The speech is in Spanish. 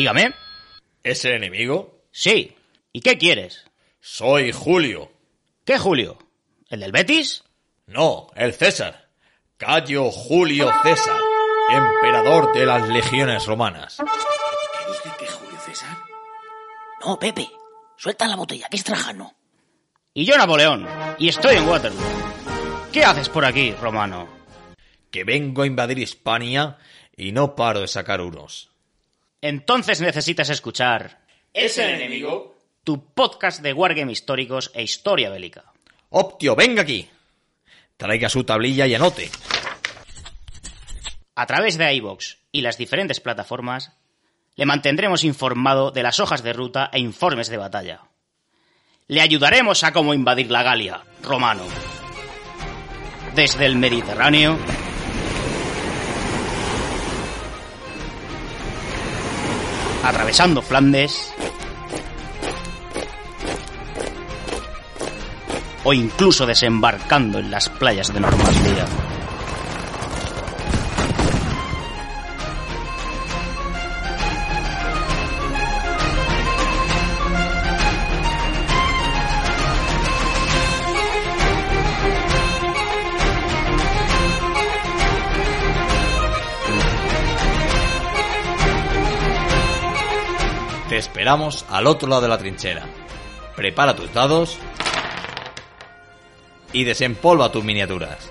Dígame. ¿Es el enemigo? Sí. ¿Y qué quieres? Soy Julio. ¿Qué Julio? ¿El del Betis? No, el César. Cayo Julio César, emperador de las legiones romanas. ¿Qué dice que Julio César? No, Pepe. Suelta la botella, que es Trajano. Y yo Napoleón. Y estoy en Waterloo. ¿Qué haces por aquí, Romano? Que vengo a invadir Hispania y no paro de sacar unos. Entonces necesitas escuchar ¿Es el enemigo? tu podcast de Wargame históricos e historia bélica. Optio, venga aquí. Traiga su tablilla y anote. A través de iVoox y las diferentes plataformas, le mantendremos informado de las hojas de ruta e informes de batalla. Le ayudaremos a cómo invadir la Galia, romano. Desde el Mediterráneo atravesando Flandes o incluso desembarcando en las playas de Normandía. Esperamos al otro lado de la trinchera. Prepara tus dados y desempolva tus miniaturas.